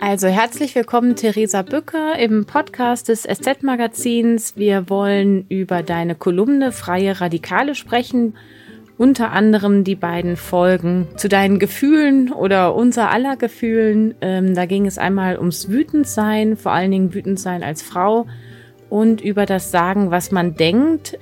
Also herzlich willkommen, Theresa Bücker, im Podcast des SZ-Magazins. Wir wollen über deine Kolumne Freie Radikale sprechen. Unter anderem die beiden Folgen zu deinen Gefühlen oder unser aller Gefühlen. Ähm, da ging es einmal ums Wütendsein, vor allen Dingen Wütendsein als Frau und über das Sagen, was man denkt.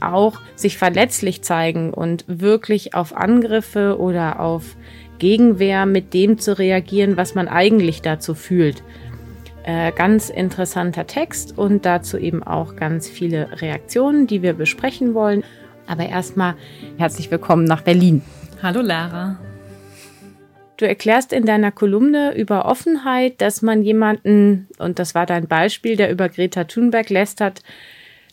Auch sich verletzlich zeigen und wirklich auf Angriffe oder auf Gegenwehr mit dem zu reagieren, was man eigentlich dazu fühlt. Äh, ganz interessanter Text und dazu eben auch ganz viele Reaktionen, die wir besprechen wollen. Aber erstmal herzlich willkommen nach Berlin. Hallo Lara. Du erklärst in deiner Kolumne über Offenheit, dass man jemanden, und das war dein Beispiel, der über Greta Thunberg lästert,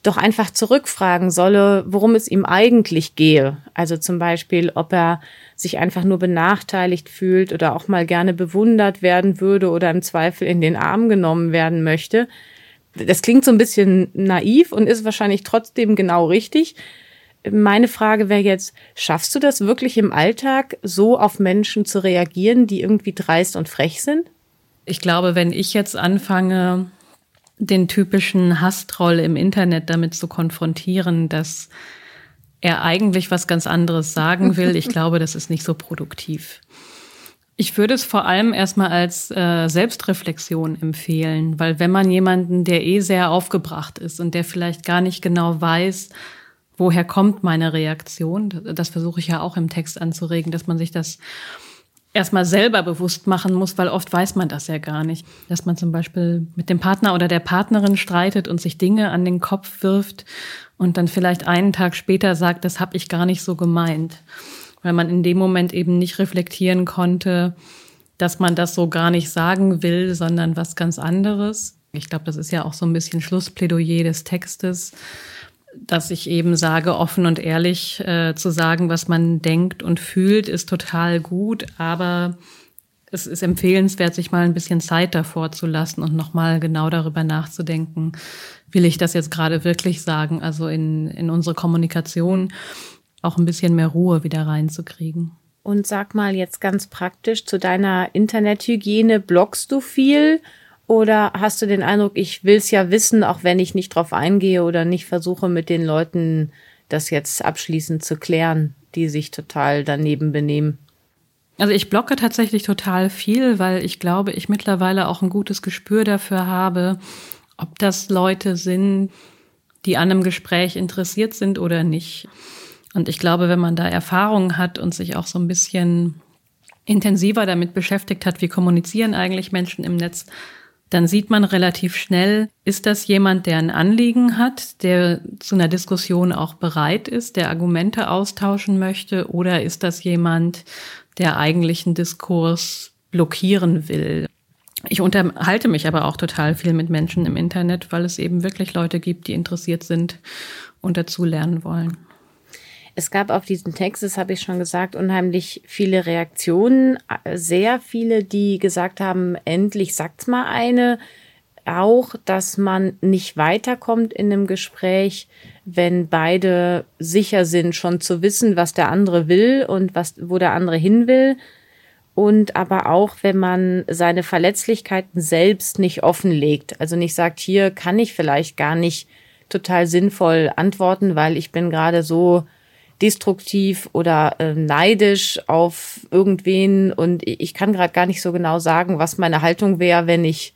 doch einfach zurückfragen solle, worum es ihm eigentlich gehe. Also zum Beispiel, ob er sich einfach nur benachteiligt fühlt oder auch mal gerne bewundert werden würde oder im Zweifel in den Arm genommen werden möchte. Das klingt so ein bisschen naiv und ist wahrscheinlich trotzdem genau richtig. Meine Frage wäre jetzt, schaffst du das wirklich im Alltag, so auf Menschen zu reagieren, die irgendwie dreist und frech sind? Ich glaube, wenn ich jetzt anfange, den typischen Hasstroll im Internet damit zu konfrontieren, dass er eigentlich was ganz anderes sagen will. Ich glaube, das ist nicht so produktiv. Ich würde es vor allem erstmal als äh, Selbstreflexion empfehlen, weil wenn man jemanden, der eh sehr aufgebracht ist und der vielleicht gar nicht genau weiß, woher kommt meine Reaktion, das versuche ich ja auch im Text anzuregen, dass man sich das erstmal selber bewusst machen muss, weil oft weiß man das ja gar nicht. Dass man zum Beispiel mit dem Partner oder der Partnerin streitet und sich Dinge an den Kopf wirft und dann vielleicht einen Tag später sagt, das habe ich gar nicht so gemeint. Weil man in dem Moment eben nicht reflektieren konnte, dass man das so gar nicht sagen will, sondern was ganz anderes. Ich glaube, das ist ja auch so ein bisschen Schlussplädoyer des Textes dass ich eben sage, offen und ehrlich äh, zu sagen, was man denkt und fühlt, ist total gut, aber es ist empfehlenswert, sich mal ein bisschen Zeit davor zu lassen und nochmal genau darüber nachzudenken, will ich das jetzt gerade wirklich sagen, also in, in unsere Kommunikation auch ein bisschen mehr Ruhe wieder reinzukriegen. Und sag mal jetzt ganz praktisch zu deiner Internethygiene, bloggst du viel? Oder hast du den Eindruck, ich will es ja wissen, auch wenn ich nicht drauf eingehe oder nicht versuche, mit den Leuten das jetzt abschließend zu klären, die sich total daneben benehmen? Also ich blocke tatsächlich total viel, weil ich glaube, ich mittlerweile auch ein gutes Gespür dafür habe, ob das Leute sind, die an einem Gespräch interessiert sind oder nicht. Und ich glaube, wenn man da Erfahrungen hat und sich auch so ein bisschen intensiver damit beschäftigt hat, wie kommunizieren eigentlich Menschen im Netz, dann sieht man relativ schnell, ist das jemand, der ein Anliegen hat, der zu einer Diskussion auch bereit ist, der Argumente austauschen möchte, oder ist das jemand, der eigentlich einen Diskurs blockieren will? Ich unterhalte mich aber auch total viel mit Menschen im Internet, weil es eben wirklich Leute gibt, die interessiert sind und dazu lernen wollen. Es gab auf diesen Text, das habe ich schon gesagt, unheimlich viele Reaktionen, sehr viele, die gesagt haben, endlich sagt's mal eine. Auch, dass man nicht weiterkommt in einem Gespräch, wenn beide sicher sind, schon zu wissen, was der andere will und was, wo der andere hin will. Und aber auch, wenn man seine Verletzlichkeiten selbst nicht offenlegt. Also nicht sagt, hier kann ich vielleicht gar nicht total sinnvoll antworten, weil ich bin gerade so destruktiv oder äh, neidisch auf irgendwen und ich kann gerade gar nicht so genau sagen, was meine Haltung wäre, wenn ich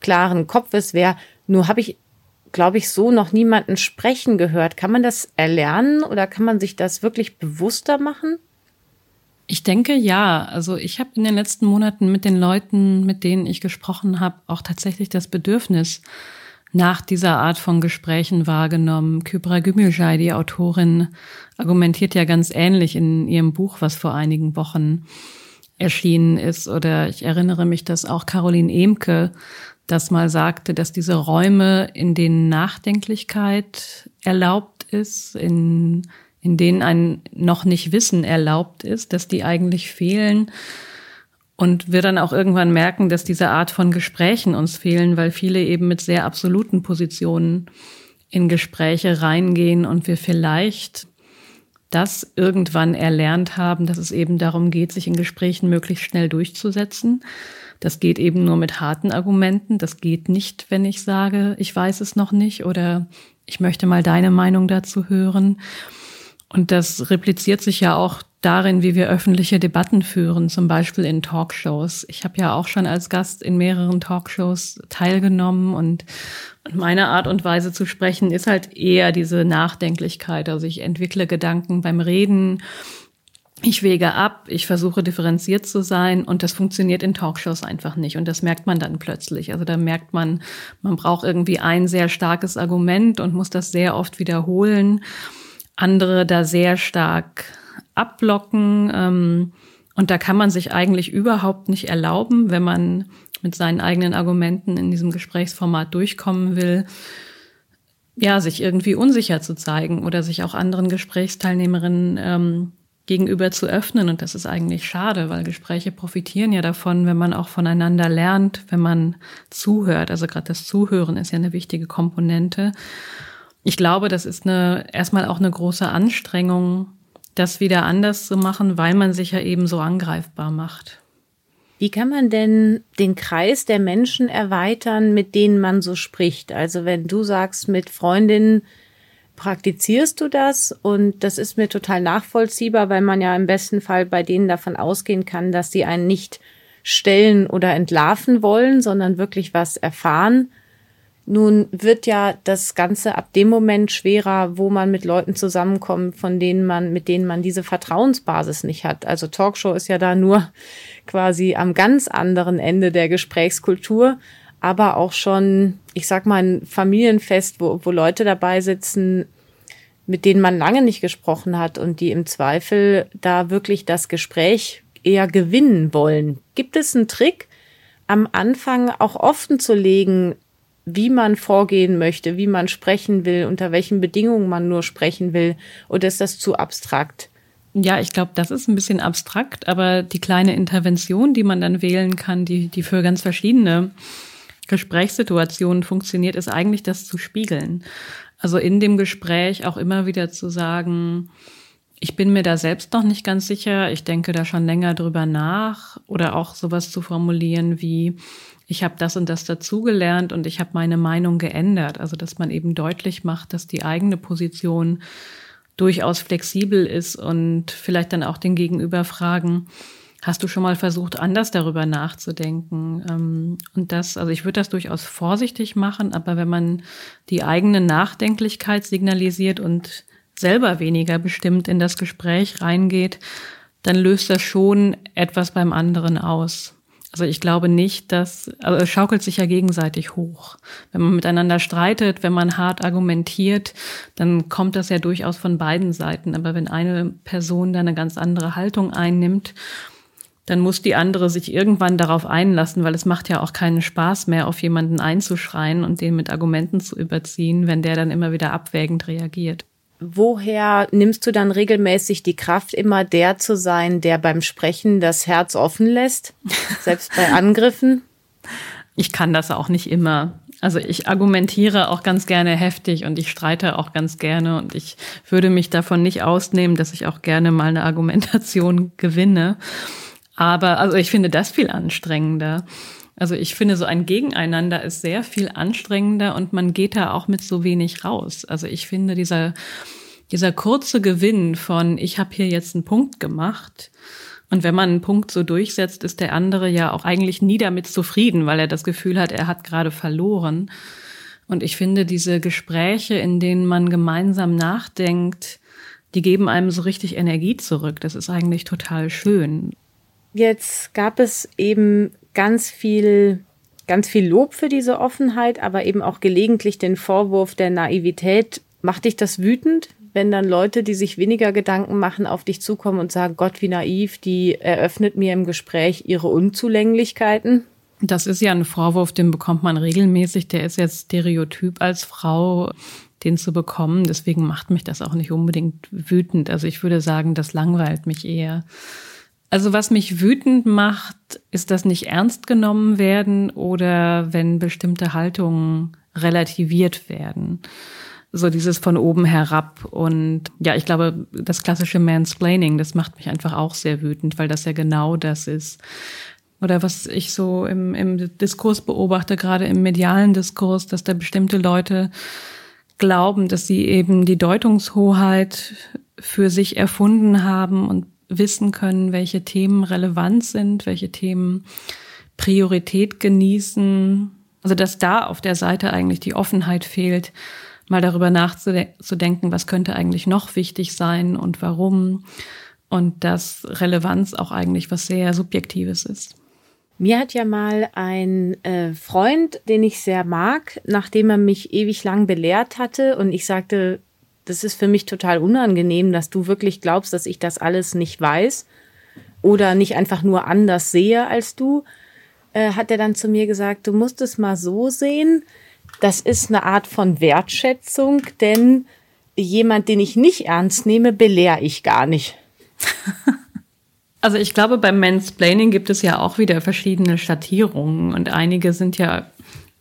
klaren Kopfes wäre. Nur habe ich, glaube ich, so noch niemanden sprechen gehört. Kann man das erlernen oder kann man sich das wirklich bewusster machen? Ich denke ja. Also ich habe in den letzten Monaten mit den Leuten, mit denen ich gesprochen habe, auch tatsächlich das Bedürfnis nach dieser Art von Gesprächen wahrgenommen. Kybra Gümülcay, die Autorin, argumentiert ja ganz ähnlich in ihrem Buch, was vor einigen Wochen erschienen ist. Oder ich erinnere mich, dass auch Caroline Emke das mal sagte, dass diese Räume, in denen Nachdenklichkeit erlaubt ist, in, in denen ein noch nicht Wissen erlaubt ist, dass die eigentlich fehlen und wir dann auch irgendwann merken, dass diese Art von Gesprächen uns fehlen, weil viele eben mit sehr absoluten Positionen in Gespräche reingehen und wir vielleicht das irgendwann erlernt haben, dass es eben darum geht, sich in Gesprächen möglichst schnell durchzusetzen. Das geht eben nur mit harten Argumenten. Das geht nicht, wenn ich sage, ich weiß es noch nicht oder ich möchte mal deine Meinung dazu hören. Und das repliziert sich ja auch darin, wie wir öffentliche Debatten führen, zum Beispiel in Talkshows. Ich habe ja auch schon als Gast in mehreren Talkshows teilgenommen und, meine Art und Weise zu sprechen ist halt eher diese Nachdenklichkeit. Also ich entwickle Gedanken beim Reden, ich wege ab, ich versuche differenziert zu sein und das funktioniert in Talkshows einfach nicht und das merkt man dann plötzlich. Also da merkt man, man braucht irgendwie ein sehr starkes Argument und muss das sehr oft wiederholen. Andere da sehr stark abblocken. Ähm, und da kann man sich eigentlich überhaupt nicht erlauben, wenn man mit seinen eigenen Argumenten in diesem Gesprächsformat durchkommen will, ja, sich irgendwie unsicher zu zeigen oder sich auch anderen Gesprächsteilnehmerinnen ähm, gegenüber zu öffnen. Und das ist eigentlich schade, weil Gespräche profitieren ja davon, wenn man auch voneinander lernt, wenn man zuhört. Also gerade das Zuhören ist ja eine wichtige Komponente. Ich glaube, das ist eine, erstmal auch eine große Anstrengung, das wieder anders zu machen, weil man sich ja eben so angreifbar macht. Wie kann man denn den Kreis der Menschen erweitern, mit denen man so spricht? Also wenn du sagst, mit Freundinnen praktizierst du das und das ist mir total nachvollziehbar, weil man ja im besten Fall bei denen davon ausgehen kann, dass sie einen nicht stellen oder entlarven wollen, sondern wirklich was erfahren nun wird ja das Ganze ab dem Moment schwerer, wo man mit Leuten zusammenkommt, von denen man, mit denen man diese Vertrauensbasis nicht hat. Also Talkshow ist ja da nur quasi am ganz anderen Ende der Gesprächskultur, aber auch schon, ich sag mal, ein Familienfest, wo, wo Leute dabei sitzen, mit denen man lange nicht gesprochen hat und die im Zweifel da wirklich das Gespräch eher gewinnen wollen. Gibt es einen Trick, am Anfang auch offen zu legen, wie man vorgehen möchte, wie man sprechen will, unter welchen Bedingungen man nur sprechen will? Oder ist das zu abstrakt? Ja, ich glaube, das ist ein bisschen abstrakt, aber die kleine Intervention, die man dann wählen kann, die, die für ganz verschiedene Gesprächssituationen funktioniert, ist eigentlich das zu spiegeln. Also in dem Gespräch auch immer wieder zu sagen, ich bin mir da selbst noch nicht ganz sicher, ich denke da schon länger drüber nach oder auch sowas zu formulieren wie, ich habe das und das dazugelernt und ich habe meine Meinung geändert. Also dass man eben deutlich macht, dass die eigene Position durchaus flexibel ist und vielleicht dann auch den Gegenüber fragen, hast du schon mal versucht, anders darüber nachzudenken? Ähm, und das, also ich würde das durchaus vorsichtig machen, aber wenn man die eigene Nachdenklichkeit signalisiert und selber weniger bestimmt in das Gespräch reingeht, dann löst das schon etwas beim anderen aus. Also ich glaube nicht, dass, also es schaukelt sich ja gegenseitig hoch. Wenn man miteinander streitet, wenn man hart argumentiert, dann kommt das ja durchaus von beiden Seiten. Aber wenn eine Person da eine ganz andere Haltung einnimmt, dann muss die andere sich irgendwann darauf einlassen, weil es macht ja auch keinen Spaß mehr, auf jemanden einzuschreien und den mit Argumenten zu überziehen, wenn der dann immer wieder abwägend reagiert woher nimmst du dann regelmäßig die Kraft, immer der zu sein, der beim Sprechen das Herz offen lässt, selbst bei Angriffen? Ich kann das auch nicht immer. Also ich argumentiere auch ganz gerne heftig und ich streite auch ganz gerne und ich würde mich davon nicht ausnehmen, dass ich auch gerne mal eine Argumentation gewinne. Aber also ich finde das viel anstrengender. Also ich finde, so ein Gegeneinander ist sehr viel anstrengender und man geht da auch mit so wenig raus. Also ich finde, dieser, dieser kurze Gewinn von, ich habe hier jetzt einen Punkt gemacht, und wenn man einen Punkt so durchsetzt, ist der andere ja auch eigentlich nie damit zufrieden, weil er das Gefühl hat, er hat gerade verloren. Und ich finde, diese Gespräche, in denen man gemeinsam nachdenkt, die geben einem so richtig Energie zurück. Das ist eigentlich total schön. Jetzt gab es eben ganz viel, ganz viel Lob für diese Offenheit, aber eben auch gelegentlich den Vorwurf der Naivität. Macht dich das wütend, wenn dann Leute, die sich weniger Gedanken machen, auf dich zukommen und sagen, Gott, wie naiv, die eröffnet mir im Gespräch ihre Unzulänglichkeiten? Das ist ja ein Vorwurf, den bekommt man regelmäßig. Der ist jetzt Stereotyp als Frau, den zu bekommen. Deswegen macht mich das auch nicht unbedingt wütend. Also ich würde sagen, das langweilt mich eher. Also was mich wütend macht, ist das nicht ernst genommen werden oder wenn bestimmte Haltungen relativiert werden. so dieses von oben herab. Und ja, ich glaube, das klassische Mansplaining, das macht mich einfach auch sehr wütend, weil das ja genau das ist. Oder was ich so im, im Diskurs beobachte, gerade im medialen Diskurs, dass da bestimmte Leute glauben, dass sie eben die Deutungshoheit für sich erfunden haben und wissen können, welche Themen relevant sind, welche Themen Priorität genießen. Also dass da auf der Seite eigentlich die Offenheit fehlt, mal darüber nachzudenken, was könnte eigentlich noch wichtig sein und warum. Und dass Relevanz auch eigentlich was sehr Subjektives ist. Mir hat ja mal ein äh, Freund, den ich sehr mag, nachdem er mich ewig lang belehrt hatte und ich sagte, das ist für mich total unangenehm, dass du wirklich glaubst, dass ich das alles nicht weiß oder nicht einfach nur anders sehe als du, äh, hat er dann zu mir gesagt, du musst es mal so sehen, das ist eine Art von Wertschätzung, denn jemand, den ich nicht ernst nehme, belehre ich gar nicht. Also ich glaube, beim Mansplaining gibt es ja auch wieder verschiedene Schattierungen und einige sind ja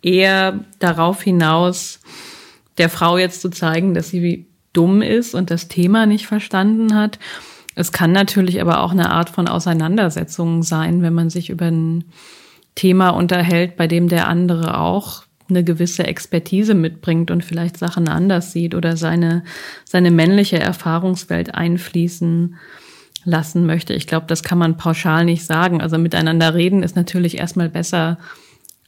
eher darauf hinaus, der Frau jetzt zu zeigen, dass sie dumm ist und das Thema nicht verstanden hat. Es kann natürlich aber auch eine Art von Auseinandersetzung sein, wenn man sich über ein Thema unterhält, bei dem der andere auch eine gewisse Expertise mitbringt und vielleicht Sachen anders sieht oder seine, seine männliche Erfahrungswelt einfließen lassen möchte. Ich glaube, das kann man pauschal nicht sagen. Also miteinander reden ist natürlich erstmal besser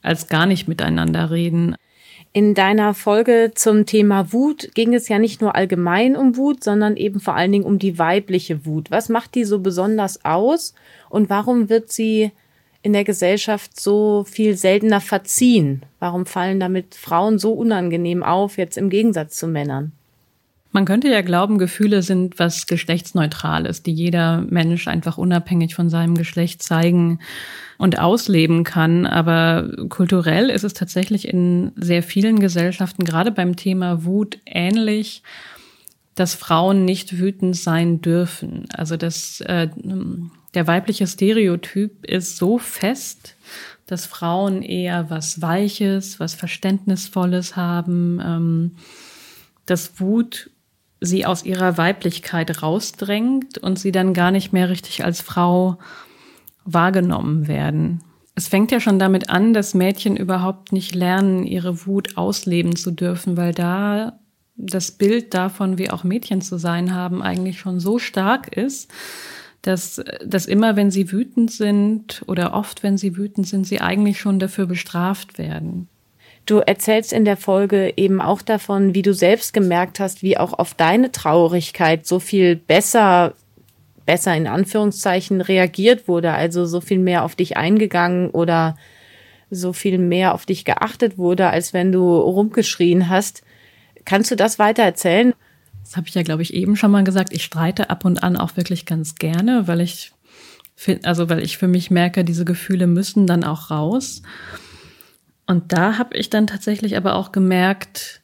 als gar nicht miteinander reden. In deiner Folge zum Thema Wut ging es ja nicht nur allgemein um Wut, sondern eben vor allen Dingen um die weibliche Wut. Was macht die so besonders aus und warum wird sie in der Gesellschaft so viel seltener verziehen? Warum fallen damit Frauen so unangenehm auf, jetzt im Gegensatz zu Männern? Man könnte ja glauben, Gefühle sind was Geschlechtsneutrales, die jeder Mensch einfach unabhängig von seinem Geschlecht zeigen und ausleben kann. Aber kulturell ist es tatsächlich in sehr vielen Gesellschaften, gerade beim Thema Wut, ähnlich, dass Frauen nicht wütend sein dürfen. Also dass äh, der weibliche Stereotyp ist so fest, dass Frauen eher was Weiches, was Verständnisvolles haben, ähm, dass Wut sie aus ihrer Weiblichkeit rausdrängt und sie dann gar nicht mehr richtig als Frau wahrgenommen werden. Es fängt ja schon damit an, dass Mädchen überhaupt nicht lernen, ihre Wut ausleben zu dürfen, weil da das Bild davon, wie auch Mädchen zu sein haben, eigentlich schon so stark ist, dass, dass immer, wenn sie wütend sind oder oft, wenn sie wütend sind, sie eigentlich schon dafür bestraft werden. Du erzählst in der Folge eben auch davon, wie du selbst gemerkt hast, wie auch auf deine Traurigkeit so viel besser, besser in Anführungszeichen reagiert wurde, also so viel mehr auf dich eingegangen oder so viel mehr auf dich geachtet wurde, als wenn du rumgeschrien hast. Kannst du das weiter erzählen? Das habe ich ja, glaube ich, eben schon mal gesagt. Ich streite ab und an auch wirklich ganz gerne, weil ich also weil ich für mich merke, diese Gefühle müssen dann auch raus. Und da habe ich dann tatsächlich aber auch gemerkt,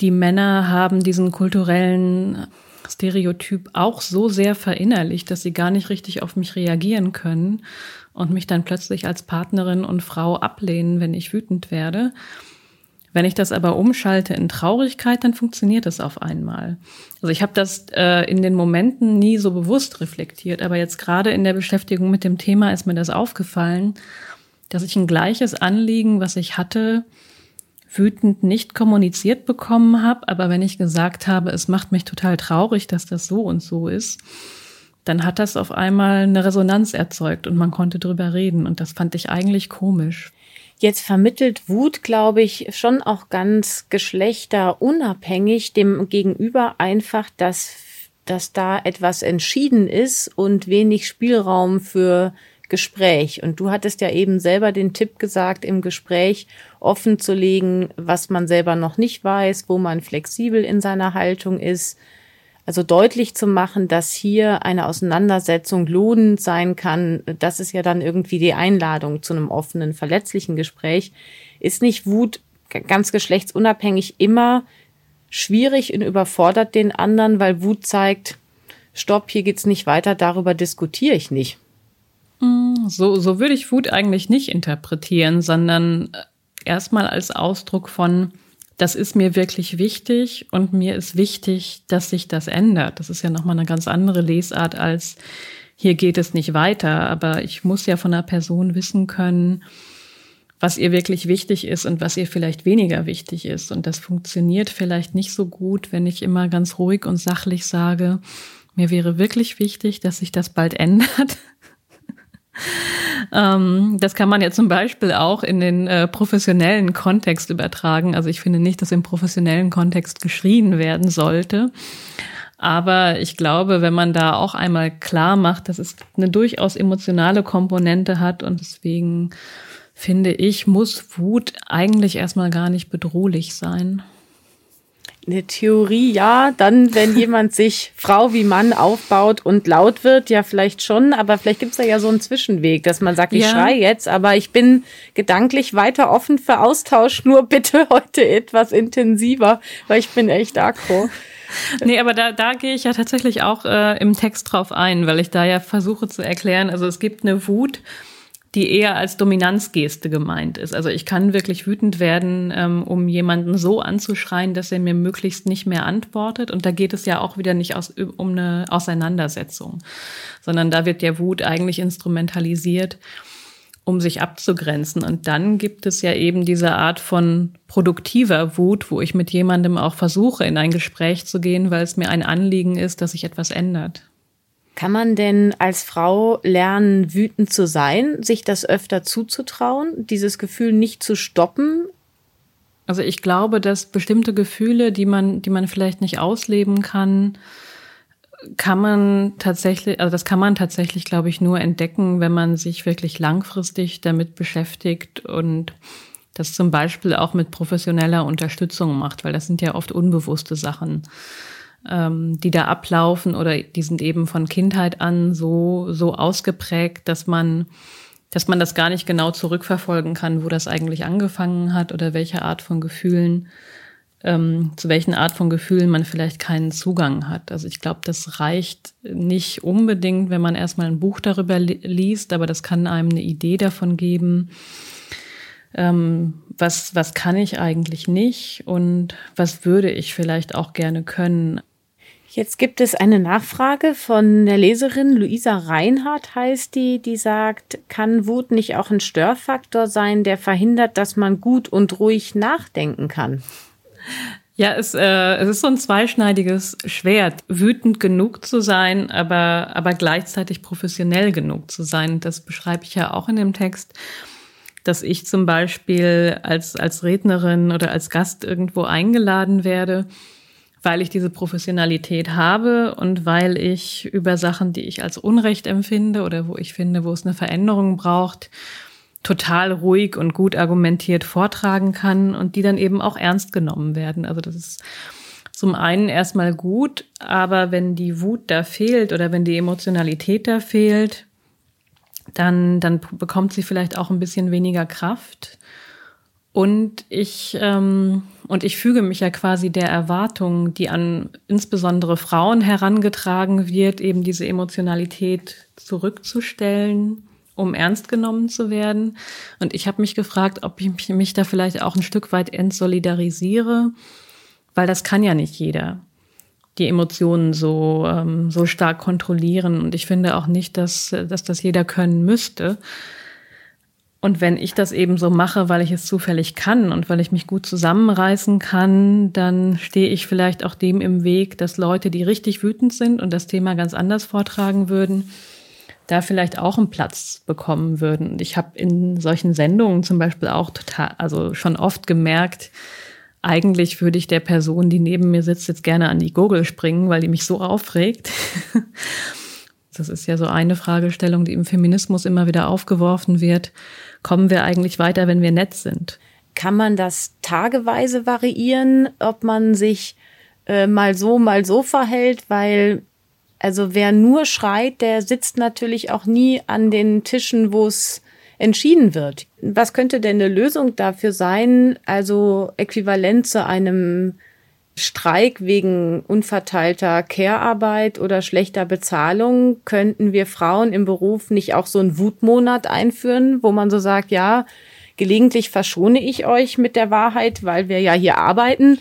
die Männer haben diesen kulturellen Stereotyp auch so sehr verinnerlicht, dass sie gar nicht richtig auf mich reagieren können und mich dann plötzlich als Partnerin und Frau ablehnen, wenn ich wütend werde. Wenn ich das aber umschalte in Traurigkeit, dann funktioniert das auf einmal. Also ich habe das äh, in den Momenten nie so bewusst reflektiert, aber jetzt gerade in der Beschäftigung mit dem Thema ist mir das aufgefallen, dass ich ein gleiches Anliegen, was ich hatte, wütend nicht kommuniziert bekommen habe, aber wenn ich gesagt habe, es macht mich total traurig, dass das so und so ist, dann hat das auf einmal eine Resonanz erzeugt und man konnte drüber reden und das fand ich eigentlich komisch. Jetzt vermittelt Wut, glaube ich, schon auch ganz geschlechterunabhängig dem Gegenüber einfach, dass, dass da etwas entschieden ist und wenig Spielraum für Gespräch. Und du hattest ja eben selber den Tipp gesagt, im Gespräch offen zu legen, was man selber noch nicht weiß, wo man flexibel in seiner Haltung ist. Also deutlich zu machen, dass hier eine Auseinandersetzung lohnend sein kann, das ist ja dann irgendwie die Einladung zu einem offenen, verletzlichen Gespräch. Ist nicht Wut ganz geschlechtsunabhängig immer schwierig und überfordert den anderen, weil Wut zeigt, stopp, hier geht's nicht weiter, darüber diskutiere ich nicht. So, so würde ich Wut eigentlich nicht interpretieren, sondern äh, erstmal als Ausdruck von das ist mir wirklich wichtig und mir ist wichtig, dass sich das ändert. Das ist ja nochmal eine ganz andere Lesart als hier geht es nicht weiter, aber ich muss ja von einer Person wissen können, was ihr wirklich wichtig ist und was ihr vielleicht weniger wichtig ist. Und das funktioniert vielleicht nicht so gut, wenn ich immer ganz ruhig und sachlich sage, mir wäre wirklich wichtig, dass sich das bald ändert. Ähm, das kann man ja zum Beispiel auch in den äh, professionellen Kontext übertragen. Also ich finde nicht, dass im professionellen Kontext geschrien werden sollte. Aber ich glaube, wenn man da auch einmal klar macht, dass es eine durchaus emotionale Komponente hat und deswegen finde ich, muss Wut eigentlich erstmal gar nicht bedrohlich sein. Eine Theorie, ja. Dann, wenn jemand sich Frau wie Mann aufbaut und laut wird, ja, vielleicht schon. Aber vielleicht gibt's da ja so einen Zwischenweg, dass man sagt, ich ja. schrei jetzt, aber ich bin gedanklich weiter offen für Austausch. Nur bitte heute etwas intensiver, weil ich bin echt aggro. Nee, aber da, da gehe ich ja tatsächlich auch äh, im Text drauf ein, weil ich da ja versuche zu erklären, also es gibt eine Wut, die eher als Dominanzgeste gemeint ist. Also ich kann wirklich wütend werden, ähm, um jemanden so anzuschreien, dass er mir möglichst nicht mehr antwortet. Und da geht es ja auch wieder nicht aus, um eine Auseinandersetzung, sondern da wird der Wut eigentlich instrumentalisiert, um sich abzugrenzen. Und dann gibt es ja eben diese Art von produktiver Wut, wo ich mit jemandem auch versuche, in ein Gespräch zu gehen, weil es mir ein Anliegen ist, dass sich etwas ändert. Kann man denn als Frau lernen, wütend zu sein, sich das öfter zuzutrauen, dieses Gefühl nicht zu stoppen? Also ich glaube, dass bestimmte Gefühle, die man, die man vielleicht nicht ausleben kann, kann man tatsächlich, also das kann man tatsächlich, glaube ich, nur entdecken, wenn man sich wirklich langfristig damit beschäftigt und das zum Beispiel auch mit professioneller Unterstützung macht, weil das sind ja oft unbewusste Sachen ähm, die da ablaufen oder die sind eben von Kindheit an so, so ausgeprägt, dass man, dass man das gar nicht genau zurückverfolgen kann, wo das eigentlich angefangen hat oder welche Art von Gefühlen, ähm, zu welchen Art von Gefühlen man vielleicht keinen Zugang hat. Also ich glaube, das reicht nicht unbedingt, wenn man erstmal ein Buch darüber liest, aber das kann einem eine Idee davon geben, ähm, was, was kann ich eigentlich nicht und was würde ich vielleicht auch gerne können. Jetzt gibt es eine Nachfrage von der Leserin Luisa Reinhardt heißt die, die sagt, kann Wut nicht auch ein Störfaktor sein, der verhindert, dass man gut und ruhig nachdenken kann? Ja, es, äh, es ist so ein zweischneidiges Schwert, wütend genug zu sein, aber, aber gleichzeitig professionell genug zu sein. Das beschreibe ich ja auch in dem Text, dass ich zum Beispiel als, als Rednerin oder als Gast irgendwo eingeladen werde weil ich diese Professionalität habe und weil ich über Sachen, die ich als Unrecht empfinde oder wo ich finde, wo es eine Veränderung braucht, total ruhig und gut argumentiert vortragen kann und die dann eben auch ernst genommen werden. Also das ist zum einen erstmal gut, aber wenn die Wut da fehlt oder wenn die Emotionalität da fehlt, dann, dann bekommt sie vielleicht auch ein bisschen weniger Kraft. Und ich, ähm, und ich füge mich ja quasi der Erwartung, die an insbesondere Frauen herangetragen wird, eben diese Emotionalität zurückzustellen, um ernst genommen zu werden. Und ich habe mich gefragt, ob ich mich, da vielleicht auch ein Stück weit entsolidarisiere, weil das kann ja nicht jeder die Emotionen so, ähm, so stark kontrollieren. Und ich finde auch nicht, dass, dass das jeder können müsste. Und wenn ich das eben so mache, weil ich es zufällig kann und weil ich mich gut zusammenreißen kann, dann stehe ich vielleicht auch dem im Weg, dass Leute, die richtig wütend sind und das Thema ganz anders vortragen würden, da vielleicht auch einen Platz bekommen würden. Und ich habe in solchen Sendungen zum Beispiel auch total, also schon oft gemerkt, eigentlich würde ich der Person, die neben mir sitzt, jetzt gerne an die Gurgel springen, weil die mich so aufregt. Das ist ja so eine Fragestellung, die im Feminismus immer wieder aufgeworfen wird kommen wir eigentlich weiter, wenn wir nett sind? Kann man das tageweise variieren, ob man sich äh, mal so, mal so verhält? Weil, also wer nur schreit, der sitzt natürlich auch nie an den Tischen, wo es entschieden wird. Was könnte denn eine Lösung dafür sein? Also äquivalent zu einem Streik wegen unverteilter Care-Arbeit oder schlechter Bezahlung könnten wir Frauen im Beruf nicht auch so einen Wutmonat einführen, wo man so sagt, ja, gelegentlich verschone ich euch mit der Wahrheit, weil wir ja hier arbeiten.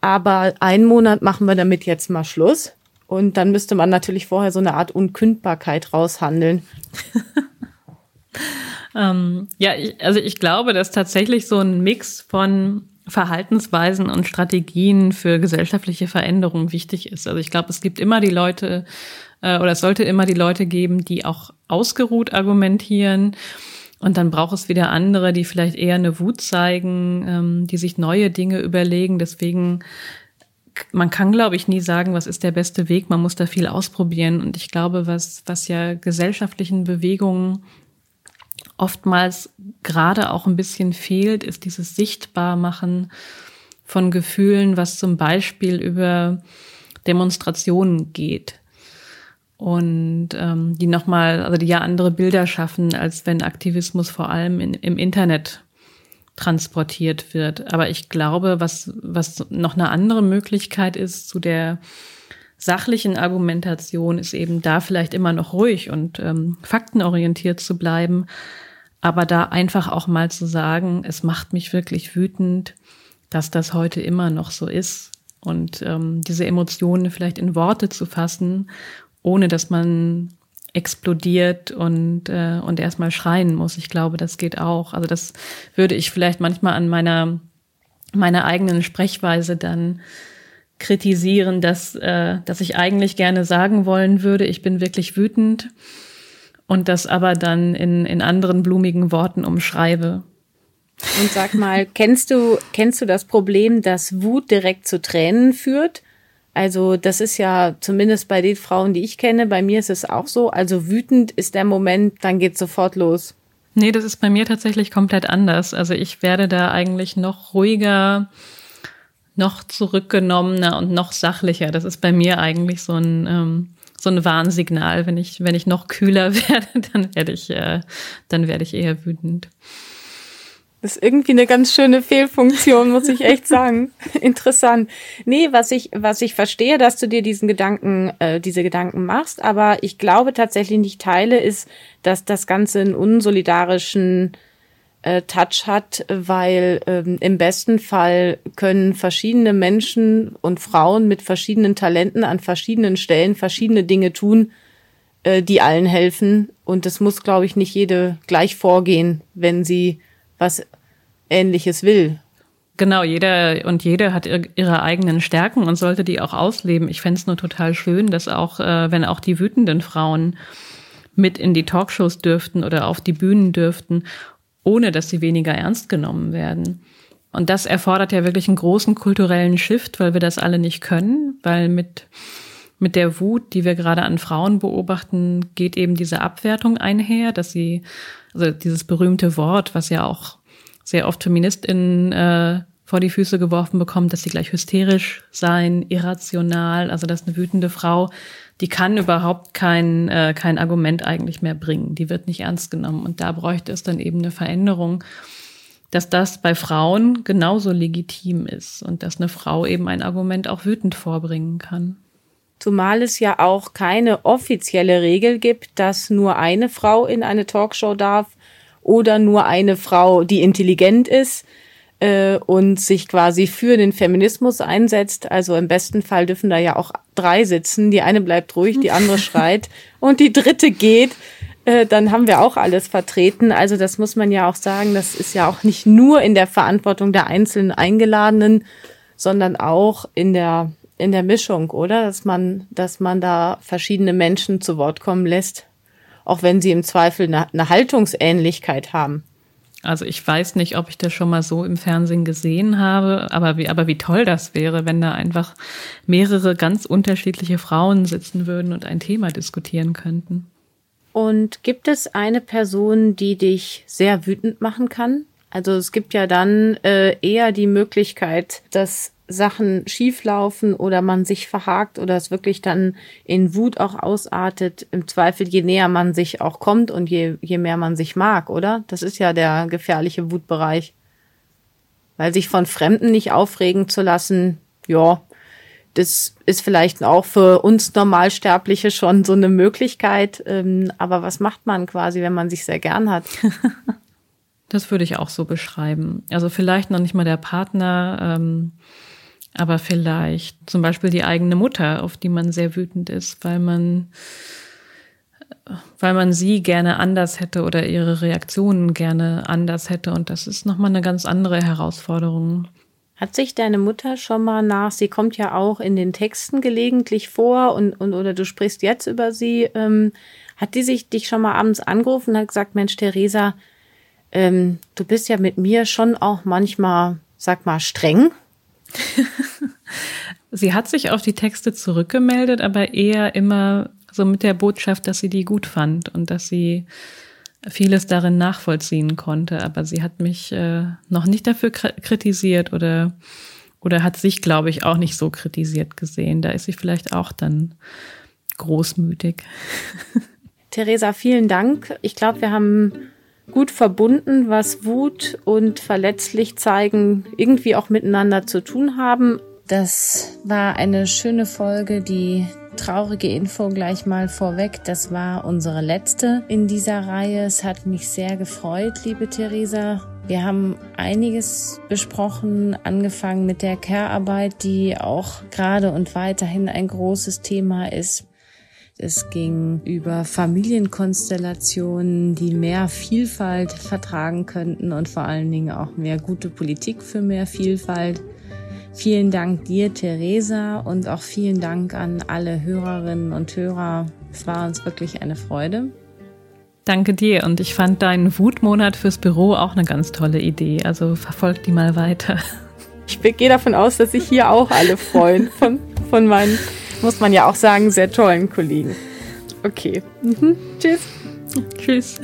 Aber einen Monat machen wir damit jetzt mal Schluss. Und dann müsste man natürlich vorher so eine Art Unkündbarkeit raushandeln. ähm, ja, ich, also ich glaube, dass tatsächlich so ein Mix von Verhaltensweisen und Strategien für gesellschaftliche Veränderungen wichtig ist. Also ich glaube, es gibt immer die Leute äh, oder es sollte immer die Leute geben, die auch ausgeruht argumentieren. Und dann braucht es wieder andere, die vielleicht eher eine Wut zeigen, ähm, die sich neue Dinge überlegen. Deswegen, man kann, glaube ich, nie sagen, was ist der beste Weg. Man muss da viel ausprobieren. Und ich glaube, was, was ja gesellschaftlichen Bewegungen oftmals gerade auch ein bisschen fehlt, ist dieses Sichtbarmachen von Gefühlen, was zum Beispiel über Demonstrationen geht. Und ähm, die nochmal, also die ja andere Bilder schaffen, als wenn Aktivismus vor allem in, im Internet transportiert wird. Aber ich glaube, was, was noch eine andere Möglichkeit ist zu der sachlichen Argumentation, ist eben da vielleicht immer noch ruhig und ähm, faktenorientiert zu bleiben, aber da einfach auch mal zu sagen, es macht mich wirklich wütend, dass das heute immer noch so ist und ähm, diese Emotionen vielleicht in Worte zu fassen, ohne dass man explodiert und, äh, und erstmal schreien muss. Ich glaube, das geht auch. Also das würde ich vielleicht manchmal an meiner, meiner eigenen Sprechweise dann kritisieren, dass, äh, dass ich eigentlich gerne sagen wollen würde, ich bin wirklich wütend und das aber dann in, in anderen blumigen Worten umschreibe. Und sag mal, kennst du, kennst du das Problem, dass Wut direkt zu Tränen führt? Also das ist ja zumindest bei den Frauen, die ich kenne, bei mir ist es auch so. Also wütend ist der Moment, dann geht sofort los. Nee, das ist bei mir tatsächlich komplett anders. Also ich werde da eigentlich noch ruhiger, noch zurückgenommener und noch sachlicher. Das ist bei mir eigentlich so ein ähm, so ein Warnsignal. Wenn ich, wenn ich noch kühler werde, dann werde ich, äh, dann werde ich eher wütend. Das ist irgendwie eine ganz schöne Fehlfunktion, muss ich echt sagen. Interessant. Nee, was ich, was ich verstehe, dass du dir diesen Gedanken, äh, diese Gedanken machst, aber ich glaube tatsächlich nicht teile, ist, dass das Ganze einen unsolidarischen äh, Touch hat, weil ähm, im besten Fall können verschiedene Menschen und Frauen mit verschiedenen Talenten an verschiedenen Stellen verschiedene Dinge tun, äh, die allen helfen. Und es muss, glaube ich, nicht jede gleich vorgehen, wenn sie was Ähnliches will. Genau, jeder und jede hat ihre eigenen Stärken und sollte die auch ausleben. Ich fände es nur total schön, dass auch, äh, wenn auch die wütenden Frauen mit in die Talkshows dürften oder auf die Bühnen dürften ohne dass sie weniger ernst genommen werden. Und das erfordert ja wirklich einen großen kulturellen Shift, weil wir das alle nicht können, weil mit, mit der Wut, die wir gerade an Frauen beobachten, geht eben diese Abwertung einher, dass sie, also dieses berühmte Wort, was ja auch sehr oft FeministInnen äh, vor die Füße geworfen bekommen, dass sie gleich hysterisch sein, irrational, also dass eine wütende Frau die kann überhaupt kein, äh, kein Argument eigentlich mehr bringen. Die wird nicht ernst genommen. Und da bräuchte es dann eben eine Veränderung, dass das bei Frauen genauso legitim ist und dass eine Frau eben ein Argument auch wütend vorbringen kann. Zumal es ja auch keine offizielle Regel gibt, dass nur eine Frau in eine Talkshow darf oder nur eine Frau, die intelligent ist äh, und sich quasi für den Feminismus einsetzt. Also im besten Fall dürfen da ja auch drei sitzen. Die eine bleibt ruhig, die andere schreit und die dritte geht. Äh, dann haben wir auch alles vertreten. Also das muss man ja auch sagen, das ist ja auch nicht nur in der Verantwortung der einzelnen Eingeladenen, sondern auch in der in der Mischung, oder? Dass man, dass man da verschiedene Menschen zu Wort kommen lässt, auch wenn sie im Zweifel eine, eine Haltungsähnlichkeit haben. Also ich weiß nicht, ob ich das schon mal so im Fernsehen gesehen habe, aber wie, aber wie toll das wäre, wenn da einfach mehrere ganz unterschiedliche Frauen sitzen würden und ein Thema diskutieren könnten. Und gibt es eine Person, die dich sehr wütend machen kann? Also es gibt ja dann äh, eher die Möglichkeit, dass Sachen schieflaufen oder man sich verhakt oder es wirklich dann in Wut auch ausartet, im Zweifel je näher man sich auch kommt und je, je mehr man sich mag, oder? Das ist ja der gefährliche Wutbereich. Weil sich von Fremden nicht aufregen zu lassen, ja, das ist vielleicht auch für uns Normalsterbliche schon so eine Möglichkeit. Ähm, aber was macht man quasi, wenn man sich sehr gern hat? Das würde ich auch so beschreiben. Also vielleicht noch nicht mal der Partner, ähm, aber vielleicht zum Beispiel die eigene Mutter, auf die man sehr wütend ist, weil man, weil man sie gerne anders hätte oder ihre Reaktionen gerne anders hätte. Und das ist nochmal eine ganz andere Herausforderung. Hat sich deine Mutter schon mal nach, sie kommt ja auch in den Texten gelegentlich vor und, und oder du sprichst jetzt über sie, ähm, hat die sich dich schon mal abends angerufen und hat gesagt, Mensch, Theresa, ähm, du bist ja mit mir schon auch manchmal, sag mal, streng? sie hat sich auf die Texte zurückgemeldet, aber eher immer so mit der Botschaft, dass sie die gut fand und dass sie vieles darin nachvollziehen konnte. Aber sie hat mich äh, noch nicht dafür kritisiert oder, oder hat sich, glaube ich, auch nicht so kritisiert gesehen. Da ist sie vielleicht auch dann großmütig. Theresa, vielen Dank. Ich glaube, wir haben gut verbunden, was Wut und verletzlich zeigen irgendwie auch miteinander zu tun haben. Das war eine schöne Folge, die traurige Info gleich mal vorweg. Das war unsere letzte in dieser Reihe. Es hat mich sehr gefreut, liebe Theresa. Wir haben einiges besprochen, angefangen mit der Care-Arbeit, die auch gerade und weiterhin ein großes Thema ist. Es ging über Familienkonstellationen, die mehr Vielfalt vertragen könnten und vor allen Dingen auch mehr gute Politik für mehr Vielfalt. Vielen Dank dir, Theresa, und auch vielen Dank an alle Hörerinnen und Hörer. Es war uns wirklich eine Freude. Danke dir und ich fand deinen Wutmonat fürs Büro auch eine ganz tolle Idee. Also verfolg die mal weiter. Ich gehe davon aus, dass sich hier auch alle freuen von, von meinen muss man ja auch sagen, sehr tollen Kollegen. Okay. Mhm. Tschüss. Tschüss.